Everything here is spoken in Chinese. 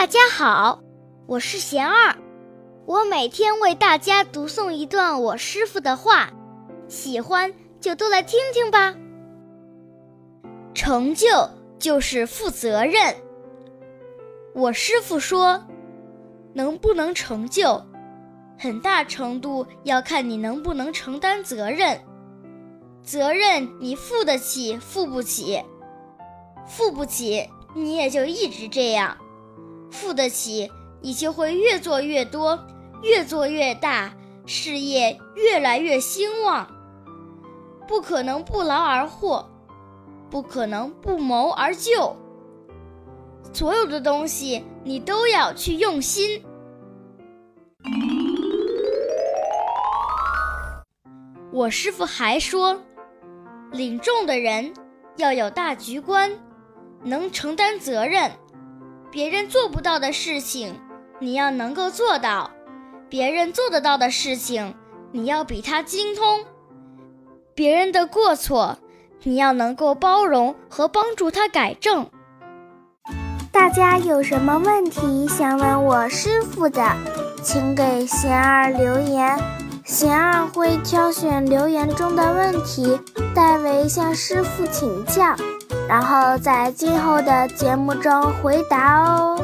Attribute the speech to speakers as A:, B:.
A: 大家好，我是贤二，我每天为大家读诵一段我师傅的话，喜欢就都来听听吧。成就就是负责任。我师傅说，能不能成就，很大程度要看你能不能承担责任。责任你负得起，负不起，负不起你也就一直这样。付得起，你就会越做越多，越做越大，事业越来越兴旺。不可能不劳而获，不可能不谋而就。所有的东西你都要去用心。我师傅还说，领众的人要有大局观，能承担责任。别人做不到的事情，你要能够做到；别人做得到的事情，你要比他精通。别人的过错，你要能够包容和帮助他改正。
B: 大家有什么问题想问我师傅的，请给贤儿留言，贤儿会挑选留言中的问题，代为向师傅请教。然后在今后的节目中回答哦。